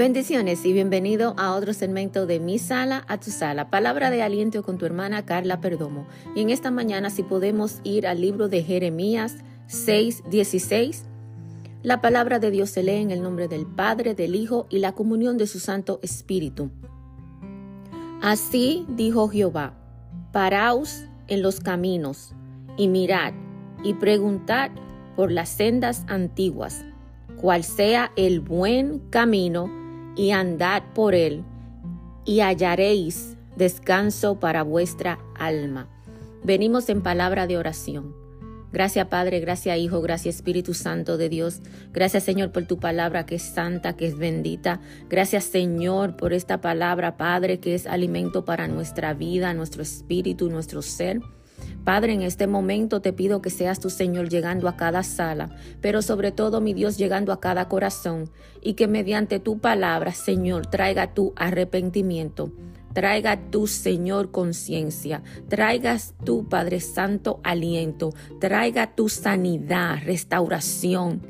Bendiciones y bienvenido a otro segmento de Mi Sala a tu Sala. Palabra de aliento con tu hermana Carla Perdomo. Y en esta mañana si podemos ir al libro de Jeremías 6, 16. La palabra de Dios se lee en el nombre del Padre, del Hijo y la comunión de su Santo Espíritu. Así dijo Jehová, paraos en los caminos y mirad y preguntad por las sendas antiguas, cuál sea el buen camino y andad por él, y hallaréis descanso para vuestra alma. Venimos en palabra de oración. Gracias Padre, gracias Hijo, gracias Espíritu Santo de Dios. Gracias Señor por tu palabra que es santa, que es bendita. Gracias Señor por esta palabra, Padre, que es alimento para nuestra vida, nuestro espíritu, nuestro ser. Padre, en este momento te pido que seas tu Señor llegando a cada sala, pero sobre todo, mi Dios, llegando a cada corazón, y que mediante tu palabra, Señor, traiga tu arrepentimiento. Traiga tu Señor conciencia, traigas tu Padre Santo aliento, traiga tu sanidad, restauración.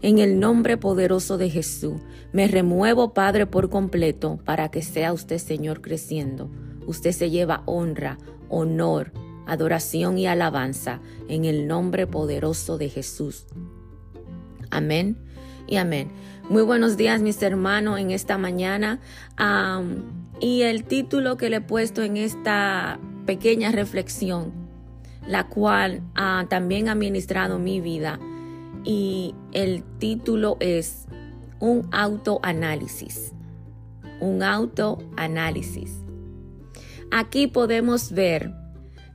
En el nombre poderoso de Jesús, me remuevo, Padre, por completo, para que sea usted, Señor, creciendo. Usted se lleva honra, honor, adoración y alabanza en el nombre poderoso de Jesús. Amén y amén. Muy buenos días mis hermanos en esta mañana. y el título que le he puesto en esta pequeña reflexión, la cual ha también ha ministrado mi vida, y el título es un autoanálisis. Un autoanálisis. Aquí podemos ver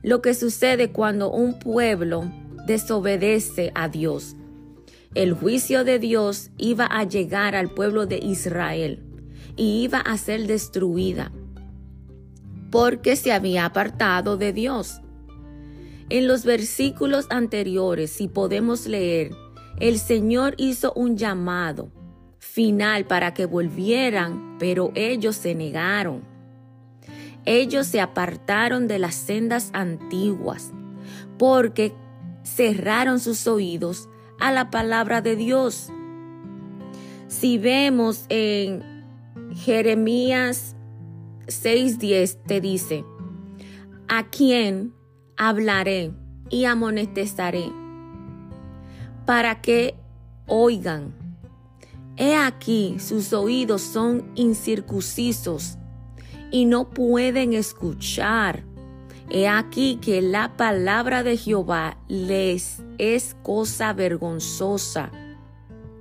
lo que sucede cuando un pueblo desobedece a Dios. El juicio de Dios iba a llegar al pueblo de Israel y iba a ser destruida porque se había apartado de Dios. En los versículos anteriores, si podemos leer, el Señor hizo un llamado final para que volvieran, pero ellos se negaron. Ellos se apartaron de las sendas antiguas porque cerraron sus oídos a la palabra de Dios. Si vemos en Jeremías 6:10 te dice, ¿a quién hablaré y amonestesaré para que oigan? He aquí sus oídos son incircuncisos y no pueden escuchar. He aquí que la palabra de Jehová les es cosa vergonzosa.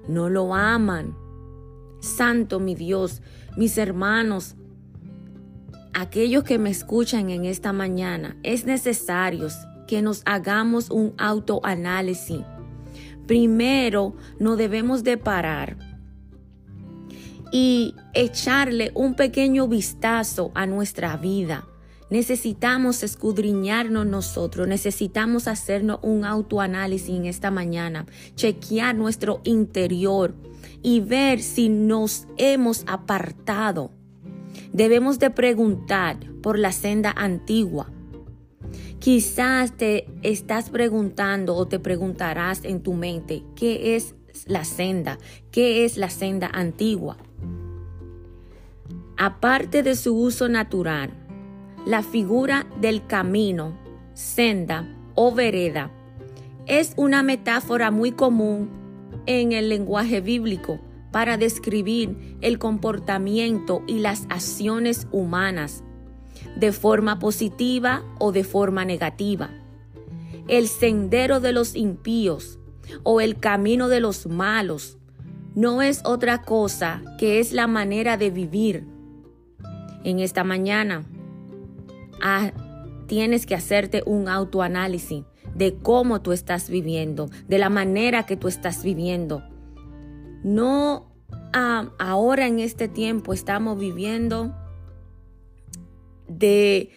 No lo aman. Santo mi Dios, mis hermanos, aquellos que me escuchan en esta mañana, es necesario que nos hagamos un autoanálisis. Primero, no debemos de parar y echarle un pequeño vistazo a nuestra vida. Necesitamos escudriñarnos nosotros, necesitamos hacernos un autoanálisis en esta mañana, chequear nuestro interior y ver si nos hemos apartado. Debemos de preguntar por la senda antigua. Quizás te estás preguntando o te preguntarás en tu mente, ¿qué es la senda? ¿Qué es la senda antigua? Aparte de su uso natural, la figura del camino, senda o vereda es una metáfora muy común en el lenguaje bíblico para describir el comportamiento y las acciones humanas de forma positiva o de forma negativa. El sendero de los impíos o el camino de los malos no es otra cosa que es la manera de vivir en esta mañana. Ah, tienes que hacerte un autoanálisis de cómo tú estás viviendo, de la manera que tú estás viviendo. No ah, ahora en este tiempo estamos viviendo de,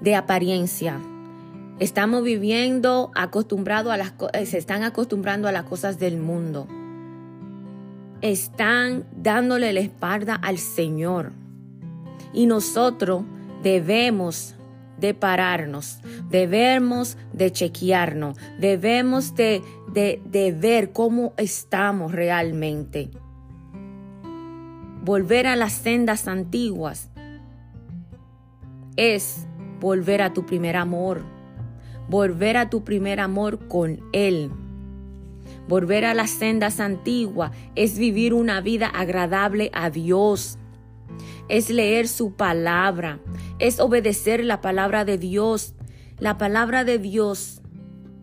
de apariencia. Estamos viviendo acostumbrado a las eh, se están acostumbrando a las cosas del mundo. Están dándole la espalda al Señor. Y nosotros debemos de pararnos, debemos de chequearnos, debemos de, de, ver cómo estamos realmente. volver a las sendas antiguas es volver a tu primer amor, volver a tu primer amor con Él. Volver a las sendas antiguas es vivir una vida agradable a Dios, es leer su palabra, es obedecer la palabra de Dios. La palabra de Dios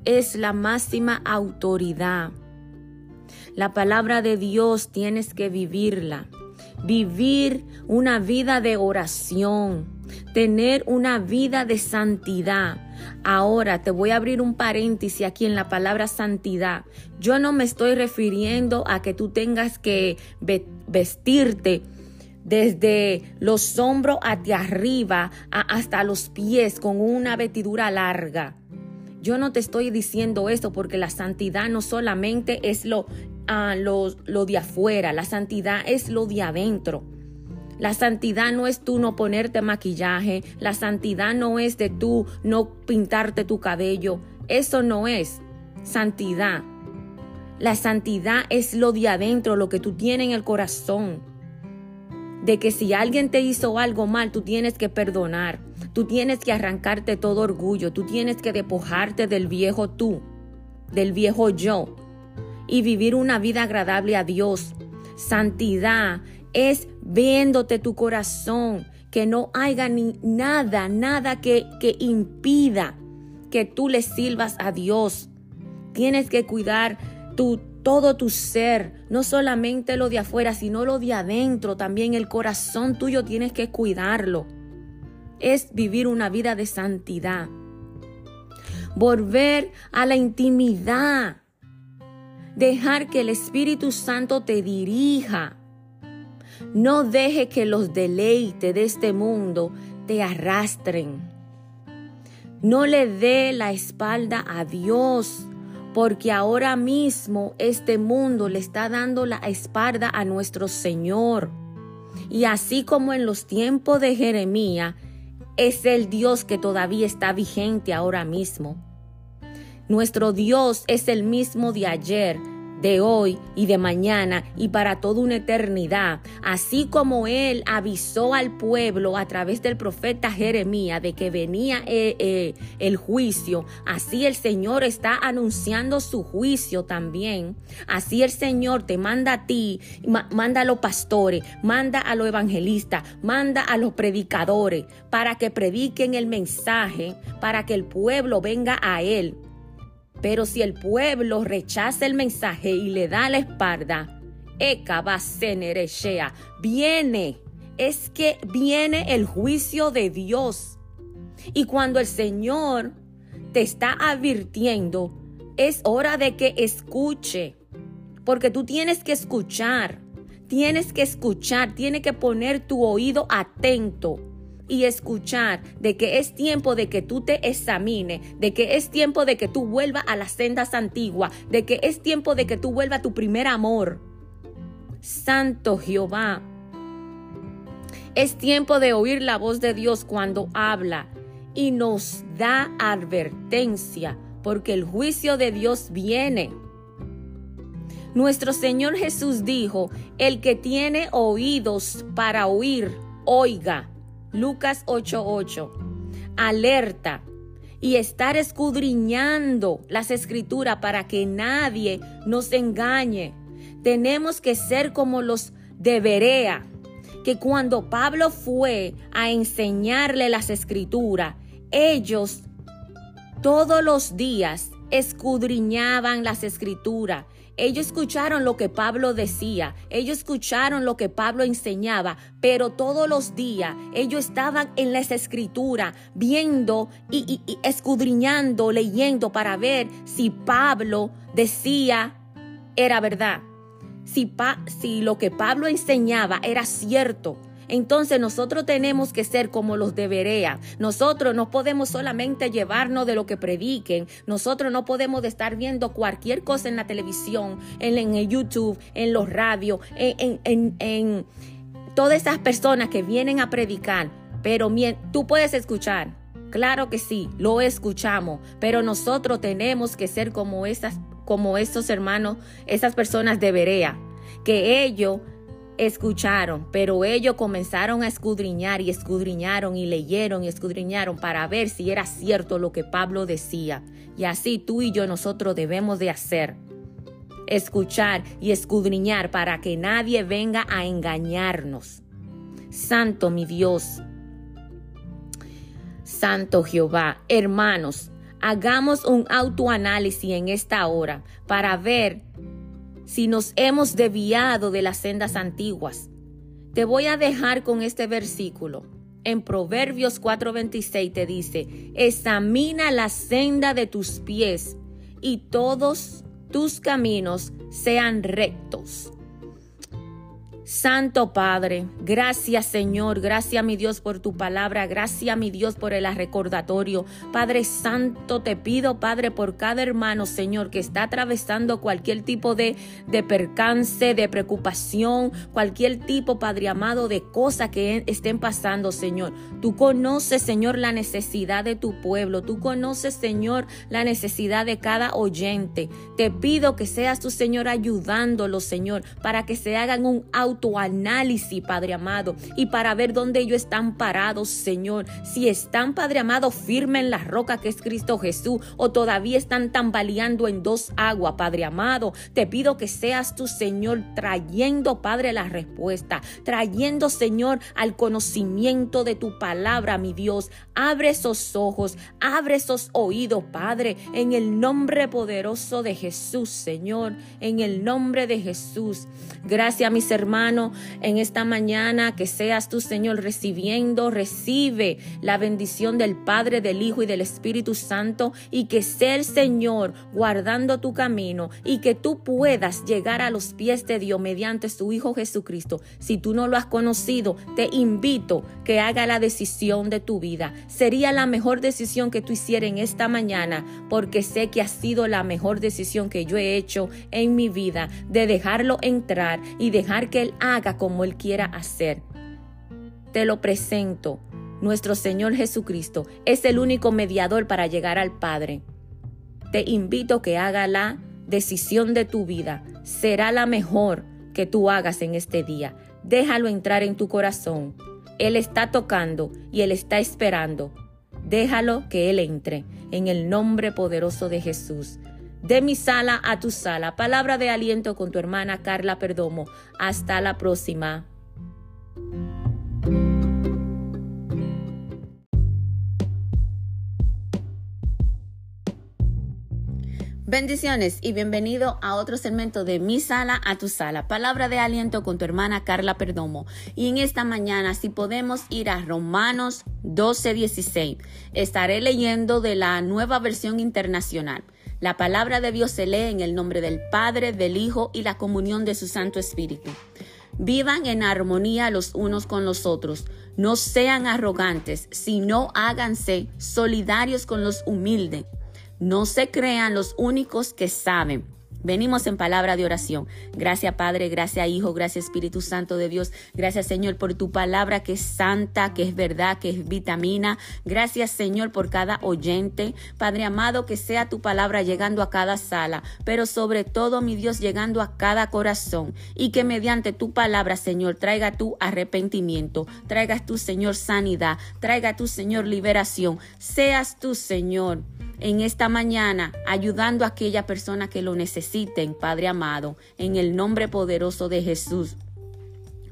es la máxima autoridad. La palabra de Dios tienes que vivirla. Vivir una vida de oración, tener una vida de santidad. Ahora te voy a abrir un paréntesis aquí en la palabra santidad. Yo no me estoy refiriendo a que tú tengas que vestirte desde los hombros hacia arriba hasta los pies con una vestidura larga. Yo no te estoy diciendo esto porque la santidad no solamente es lo, ah, lo, lo de afuera, la santidad es lo de adentro. La santidad no es tú no ponerte maquillaje, la santidad no es de tú no pintarte tu cabello, eso no es santidad. La santidad es lo de adentro, lo que tú tienes en el corazón de que si alguien te hizo algo mal, tú tienes que perdonar, tú tienes que arrancarte todo orgullo, tú tienes que despojarte del viejo tú, del viejo yo y vivir una vida agradable a Dios. Santidad es viéndote tu corazón, que no haya ni nada, nada que, que impida que tú le sirvas a Dios. Tienes que cuidar tu, todo tu ser, no solamente lo de afuera, sino lo de adentro, también el corazón tuyo tienes que cuidarlo. Es vivir una vida de santidad. Volver a la intimidad. Dejar que el Espíritu Santo te dirija. No deje que los deleites de este mundo te arrastren. No le dé la espalda a Dios porque ahora mismo este mundo le está dando la espalda a nuestro Señor. Y así como en los tiempos de Jeremías, es el Dios que todavía está vigente ahora mismo. Nuestro Dios es el mismo de ayer, de hoy y de mañana y para toda una eternidad, así como él avisó al pueblo a través del profeta Jeremías de que venía eh, eh, el juicio, así el Señor está anunciando su juicio también, así el Señor te manda a ti, manda a los pastores, manda a los evangelistas, manda a los predicadores para que prediquen el mensaje, para que el pueblo venga a él. Pero si el pueblo rechaza el mensaje y le da la espalda, viene, es que viene el juicio de Dios. Y cuando el Señor te está advirtiendo, es hora de que escuche, porque tú tienes que escuchar, tienes que escuchar, tienes que poner tu oído atento y escuchar de que es tiempo de que tú te examines, de que es tiempo de que tú vuelvas a las sendas antiguas, de que es tiempo de que tú vuelvas a tu primer amor. Santo Jehová. Es tiempo de oír la voz de Dios cuando habla y nos da advertencia, porque el juicio de Dios viene. Nuestro Señor Jesús dijo, el que tiene oídos para oír, oiga. Lucas 8:8. Alerta y estar escudriñando las escrituras para que nadie nos engañe. Tenemos que ser como los de Berea, que cuando Pablo fue a enseñarle las escrituras, ellos todos los días escudriñaban las escrituras ellos escucharon lo que Pablo decía, ellos escucharon lo que Pablo enseñaba, pero todos los días ellos estaban en las escrituras viendo y, escudriñando, leyendo para ver si Pablo decía era verdad, si, lo que Pablo enseñaba era cierto. Entonces nosotros tenemos que ser como los de Berea. Nosotros no podemos solamente llevarnos de lo que prediquen. Nosotros no podemos estar viendo cualquier cosa en la televisión, en, el YouTube, en los radios, en, en, todas esas personas que vienen a predicar. Pero tú puedes escuchar. Claro que sí, lo escuchamos, pero nosotros tenemos que ser como esas como estos hermanos, esas personas de Berea, que ellos escucharon, pero ellos comenzaron a escudriñar y escudriñaron y leyeron y escudriñaron para ver si era cierto lo que Pablo decía. Y así tú y yo nosotros debemos de hacer. Escuchar y escudriñar para que nadie venga a engañarnos. Santo mi Dios. Santo Jehová. Hermanos, hagamos un autoanálisis en esta hora para ver si nos hemos desviado de las sendas antiguas. Te voy a dejar con este versículo. En Proverbios 4:26 te dice, examina la senda de tus pies y todos tus caminos sean rectos. Santo Padre, gracias Señor, gracias mi Dios por tu palabra, gracias mi Dios por el recordatorio. Padre Santo, te pido Padre por cada hermano Señor que está atravesando cualquier tipo de, de percance, de preocupación, cualquier tipo Padre amado de cosas que estén pasando Señor. Tú conoces Señor la necesidad de tu pueblo, tú conoces Señor la necesidad de cada oyente. Te pido que seas tu Señor ayudándolos Señor para que se hagan un auto análisis, Padre amado, y para ver dónde ellos están parados, Señor. Si están, Padre amado, firme en la roca que es Cristo Jesús, o todavía están tambaleando en dos aguas, Padre amado. Te pido que seas tu Señor trayendo, Padre, la respuesta, trayendo, Señor, al conocimiento de tu palabra, mi Dios. Abre esos ojos, abre esos oídos, Padre, en el nombre poderoso de Jesús, Señor, en el nombre de Jesús. Gracias, mis hermanos en esta mañana, que seas tú, Señor, recibiendo, recibe la bendición del Padre, del Hijo y del Espíritu Santo y que sea el Señor guardando tu camino y que tú puedas llegar a los pies de Dios mediante su Hijo Jesucristo. Si tú no lo has conocido, te invito que haga la decisión de tu vida. Sería la mejor decisión que tú hicieras en esta mañana porque sé que ha sido la mejor decisión que yo he hecho en mi vida de dejarlo entrar y dejar que Haga como Él quiera hacer. Te lo presento. Nuestro Señor Jesucristo es el único mediador para llegar al Padre. Te invito a que haga la decisión de tu vida. Será la mejor que tú hagas en este día. Déjalo entrar en tu corazón. Él está tocando y Él está esperando. Déjalo que Él entre en el nombre poderoso de Jesús de mi sala a tu sala. Palabra de aliento con tu hermana Carla Perdomo. Hasta la próxima. Bendiciones y bienvenido a otro segmento de Mi Sala a tu Sala. Palabra de aliento con tu hermana Carla Perdomo. Y en esta mañana, si podemos ir a Romanos 12:16, estaré leyendo de la nueva versión internacional. La palabra de Dios se lee en el nombre del Padre, del Hijo y la comunión de su Santo Espíritu. Vivan en armonía los unos con los otros. No sean arrogantes, sino háganse solidarios con los humildes. No se crean los únicos que saben Venimos en palabra de oración. Gracias Padre, gracias Hijo, gracias Espíritu Santo de Dios. Gracias Señor por tu palabra que es santa, que es verdad, que es vitamina. Gracias Señor por cada oyente. Padre amado, que sea tu palabra llegando a cada sala, pero sobre todo mi Dios llegando a cada corazón y que mediante tu palabra Señor traiga tu arrepentimiento, traiga tu Señor sanidad, traiga tu Señor liberación. Seas tu Señor en esta mañana, ayudando a aquella persona que lo necesiten, Padre amado, en el nombre poderoso de Jesús.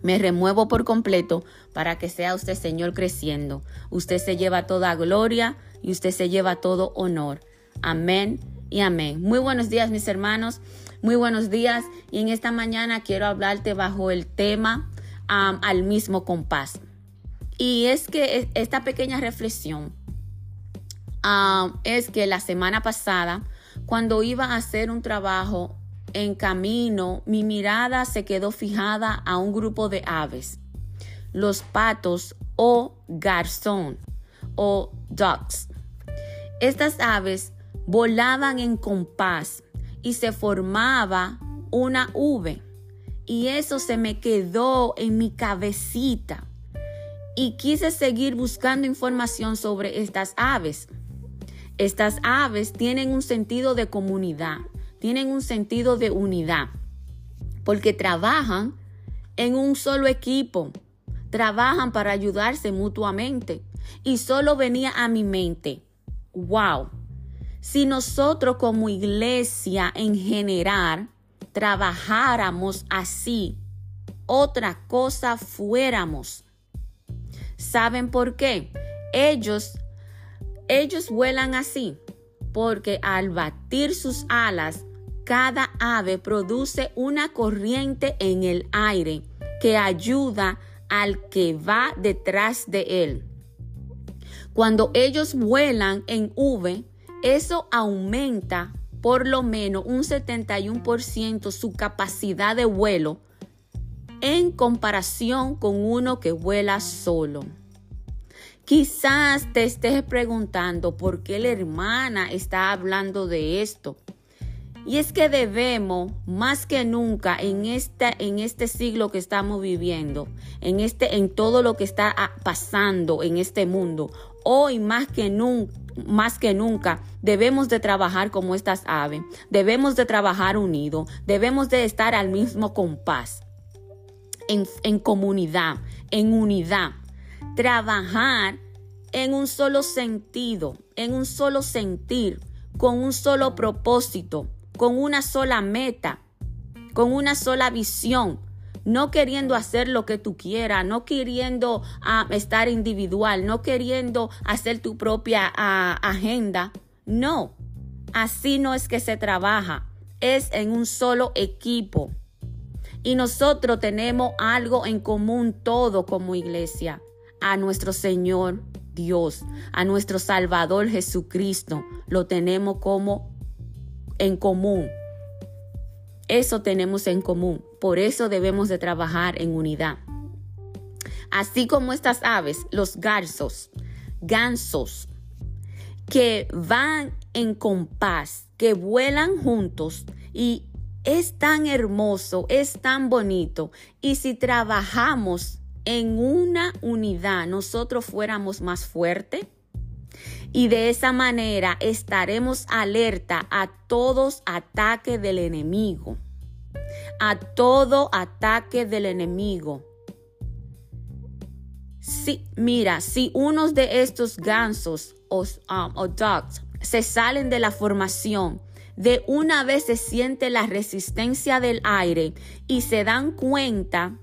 Me remuevo por completo para que sea usted, Señor, creciendo. Usted se lleva toda gloria y usted se lleva todo honor. Amén y amén. Muy buenos días, mis hermanos. Muy buenos días. Y en esta mañana quiero hablarte bajo el tema al mismo compás. Y es que esta pequeña reflexión Ah, es que la semana pasada, cuando iba a hacer un trabajo en camino, mi mirada se quedó fijada a un grupo de aves, los patos o garzón o ducks. Estas aves volaban en compás y se formaba una V. Y eso se me quedó en mi cabecita. Y quise seguir buscando información sobre estas aves. Estas aves tienen un sentido de comunidad, tienen un sentido de unidad, porque trabajan en un solo equipo, trabajan para ayudarse mutuamente. Y solo venía a mi mente, wow, si nosotros como iglesia en general trabajáramos así, otra cosa fuéramos. ¿Saben por qué? Ellos, ellos vuelan así, porque al batir sus alas, cada ave produce una corriente en el aire que ayuda al que va detrás de él. Cuando ellos vuelan en V, eso aumenta por lo menos un 71% su capacidad de vuelo en comparación con uno que vuela solo. Quizás te estés preguntando por qué la hermana está hablando de esto. Y es que debemos, más que nunca, en este, en este siglo que estamos viviendo, en, este, en todo lo que está pasando en este mundo, hoy más que nunca, más que nunca debemos de trabajar como estas aves, debemos de trabajar unidos, debemos de estar al mismo compás, en, en comunidad, en unidad, trabajar en un solo sentido, en un solo sentir, con un solo propósito, con una sola meta, con una sola visión, no queriendo hacer lo que tú quieras, no queriendo ah, estar individual, no queriendo hacer tu propia ah, agenda. No, así no es que se trabaja, es en un solo equipo. Y nosotros tenemos algo en común todo como iglesia, a nuestro Señor Dios, a nuestro Salvador Jesucristo, lo tenemos como en común. Eso tenemos en común. Por eso debemos de trabajar en unidad. Así como estas aves, los garzos, gansos, que van en compás, que vuelan juntos y es tan hermoso, es tan bonito. Y si trabajamos en una unidad, nosotros fuéramos más fuertes. Y de esa manera estaremos alerta a todos ataques del enemigo a todo ataque del enemigo. Si, mira, si unos de estos gansos o, um, o ducks se salen de la formación, de una vez se siente la resistencia del aire y se dan cuenta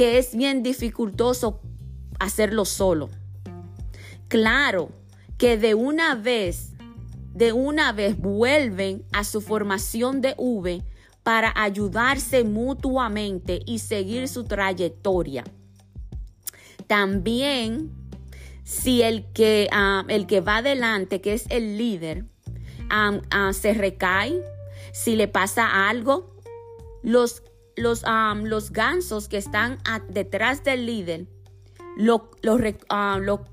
que es bien dificultoso hacerlo solo. Claro que de una vez, de una vez vuelven a su formación de V para ayudarse mutuamente y seguir su trayectoria. También, si el que, ah, el que va adelante, que es el líder, ah, ah, se recae, si le pasa algo, los, los, los gansos que están detrás del líder lo, lo, lo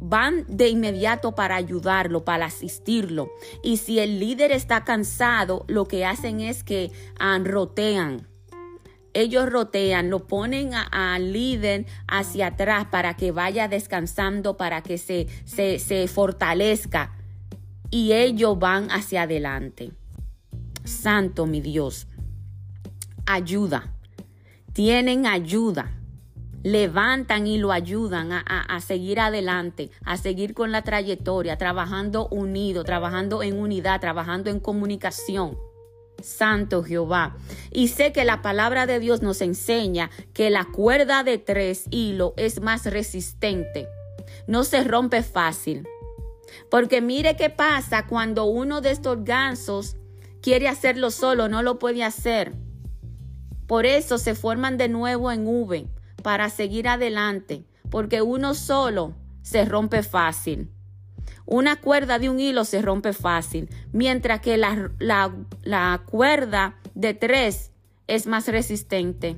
van de inmediato para ayudarlo, para asistirlo. Y si el líder está cansado, lo que hacen es que ah, rotean. Ellos rotean, lo ponen al líder hacia atrás para que vaya descansando, para que se, se, se fortalezca. Y ellos van hacia adelante. Santo mi Dios. Ayuda. Tienen ayuda levantan y lo ayudan a, seguir adelante, a seguir con la trayectoria, trabajando unido, trabajando en unidad, trabajando en comunicación. Santo Jehová. Y sé que la palabra de Dios nos enseña que la cuerda de tres hilos es más resistente. No se rompe fácil. Porque mire qué pasa cuando uno de estos gansos quiere hacerlo solo, no lo puede hacer. Por eso se forman de nuevo en V para seguir adelante, porque uno solo se rompe fácil. Una cuerda de un hilo se rompe fácil, mientras que la, la, cuerda de tres es más resistente.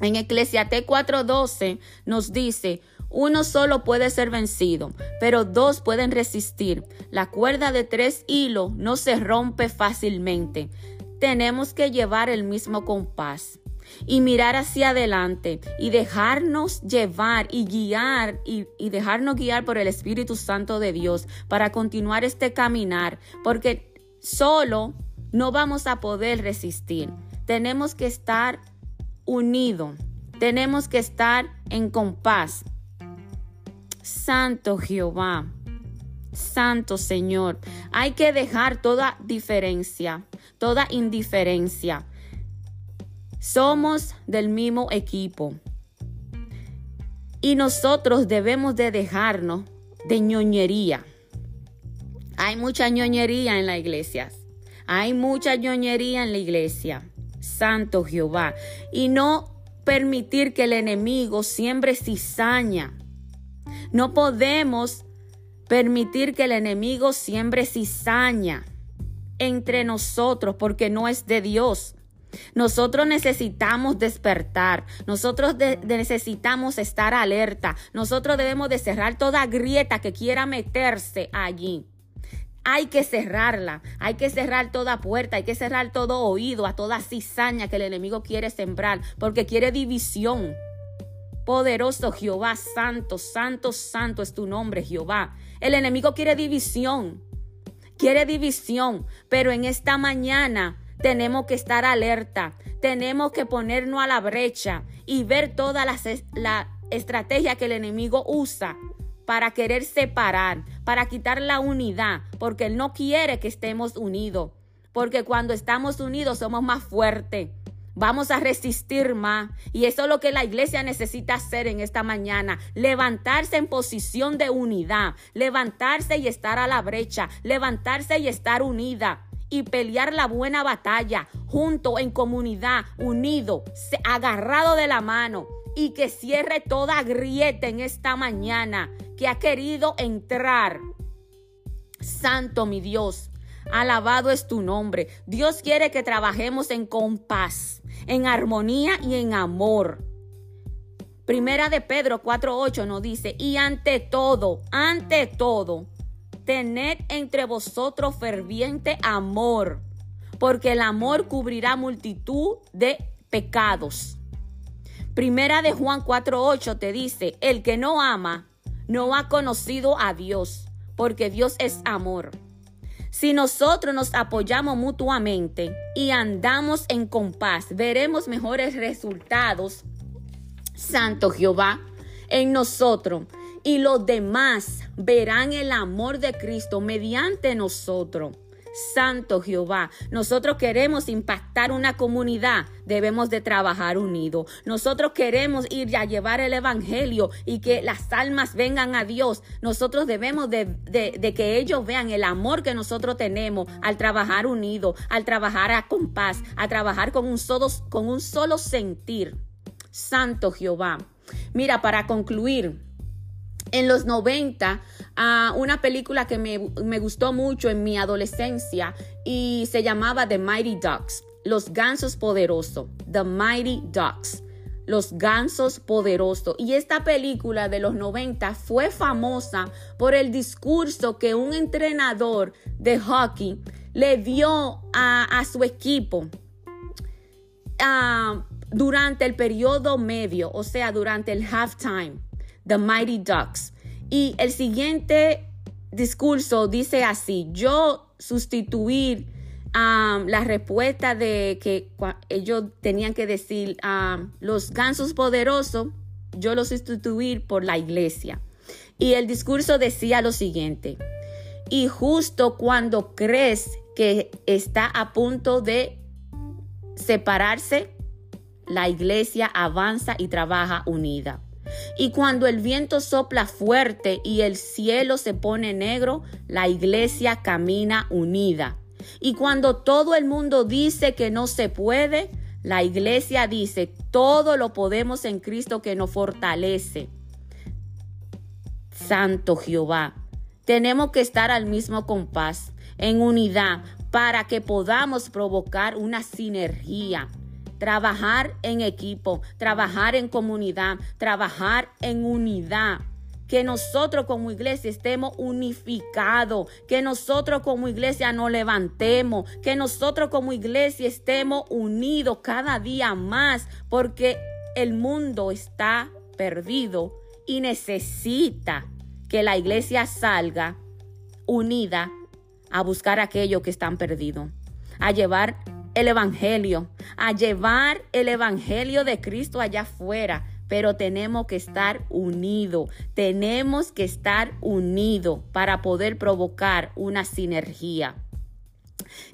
En Eclesiastés 4:12 nos dice, uno solo puede ser vencido, pero dos pueden resistir. La cuerda de tres hilos no se rompe fácilmente. Tenemos que llevar el mismo compás y mirar hacia adelante y dejarnos llevar y guiar y, dejarnos guiar por el Espíritu Santo de Dios para continuar este caminar, porque solo no vamos a poder resistir. Tenemos que estar unidos. Tenemos que estar en compás. Santo Jehová. Santo Señor. Hay que dejar toda diferencia, toda indiferencia. Somos del mismo equipo. Y nosotros debemos de dejarnos de ñoñería. Hay mucha ñoñería en la iglesia. Hay mucha ñoñería en la iglesia. Santo Jehová. Y no permitir que el enemigo siembre cizaña. No podemos permitir que el enemigo siembre cizaña entre nosotros porque no es de Dios. Nosotros necesitamos despertar, nosotros necesitamos estar alerta, nosotros debemos de cerrar toda grieta que quiera meterse allí. Hay que cerrarla, hay que cerrar toda puerta, hay que cerrar todo oído a toda cizaña que el enemigo quiere sembrar, porque quiere división. Poderoso Jehová, santo, santo, santo es tu nombre, Jehová. El enemigo quiere división, quiere división, pero en esta mañana tenemos que estar alerta, tenemos que ponernos a la brecha y ver toda la, la estrategia que el enemigo usa para querer separar, para quitar la unidad, porque Él no quiere que estemos unidos, porque cuando estamos unidos somos más fuertes. Vamos a resistir más. Y eso es lo que la iglesia necesita hacer en esta mañana. Levantarse en posición de unidad. Levantarse y estar a la brecha. Levantarse y estar unida. Y pelear la buena batalla. Junto, en comunidad, unido, agarrado de la mano y que cierre toda grieta en esta mañana que ha querido entrar. Santo mi Dios, alabado es tu nombre. Dios quiere que trabajemos en compás, en armonía y en amor. Primera de Pedro 4.8 nos dice, y ante todo, ante todo, tened entre vosotros ferviente amor, porque el amor cubrirá multitud de pecados. Primera de Juan 4:8 te dice, el que no ama no ha conocido a Dios, porque Dios es amor. Si nosotros nos apoyamos mutuamente y andamos en compás, veremos mejores resultados, Santo Jehová, en nosotros. Y los demás verán el amor de Cristo mediante nosotros. Santo Jehová. Nosotros queremos impactar una comunidad, debemos de trabajar unidos. Nosotros queremos ir a llevar el Evangelio y que las almas vengan a Dios. Nosotros debemos de, que ellos vean el amor que nosotros tenemos al trabajar unidos, al trabajar a compás, a trabajar con un solo, con un solo sentir. Santo Jehová. Mira, para concluir, en los 90 a una película que me, me, gustó mucho en mi adolescencia y se llamaba The Mighty Ducks, Los Gansos Poderosos, The Mighty Ducks. Los Gansos Poderosos. Y esta película de los 90 fue famosa por el discurso que un entrenador de hockey le dio a, su equipo ah, durante el periodo medio, o sea, durante el halftime. The Mighty Ducks. Y el siguiente discurso dice así, yo sustituir um, la respuesta de que ellos tenían que decir um, los gansos poderosos, yo lo sustituir por la iglesia. Y el discurso decía lo siguiente, y justo cuando crees que está a punto de separarse, la iglesia avanza y trabaja unida. Y cuando el viento sopla fuerte y el cielo se pone negro, la iglesia camina unida. Y cuando todo el mundo dice que no se puede, la iglesia dice, todo lo podemos en Cristo que nos fortalece. Santo Jehová, tenemos que estar al mismo compás, en unidad, para que podamos provocar una sinergia trabajar en equipo, trabajar en comunidad, trabajar en unidad. Que nosotros como iglesia estemos unificados, que nosotros como iglesia nos levantemos, que nosotros como iglesia estemos unidos cada día más, porque el mundo está perdido y necesita que la iglesia salga unida a buscar a aquellos que están perdidos, a llevar el Evangelio, a llevar el Evangelio de Cristo allá afuera. Pero tenemos que estar unidos, tenemos que estar unidos para poder provocar una sinergia.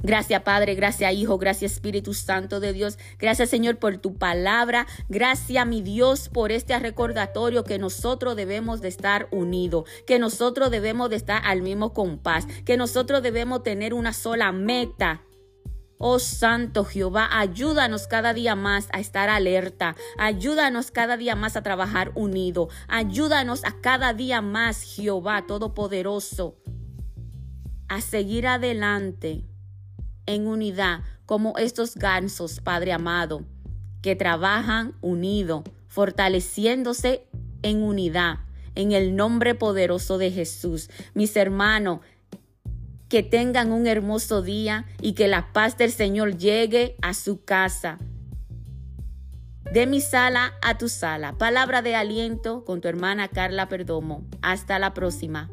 Gracias Padre, gracias Hijo, gracias Espíritu Santo de Dios. Gracias Señor por tu palabra. Gracias mi Dios por este recordatorio que nosotros debemos de estar unidos, que nosotros debemos de estar al mismo compás, que nosotros debemos tener una sola meta. Oh Santo Jehová, ayúdanos cada día más a estar alerta, ayúdanos cada día más a trabajar unido, ayúdanos a cada día más, Jehová Todopoderoso, a seguir adelante en unidad como estos gansos, Padre amado, que trabajan unido, fortaleciéndose en unidad, en el nombre poderoso de Jesús. Mis hermanos, que tengan un hermoso día y que la paz del Señor llegue a su casa. De mi sala a tu sala. Palabra de aliento con tu hermana Carla Perdomo. Hasta la próxima.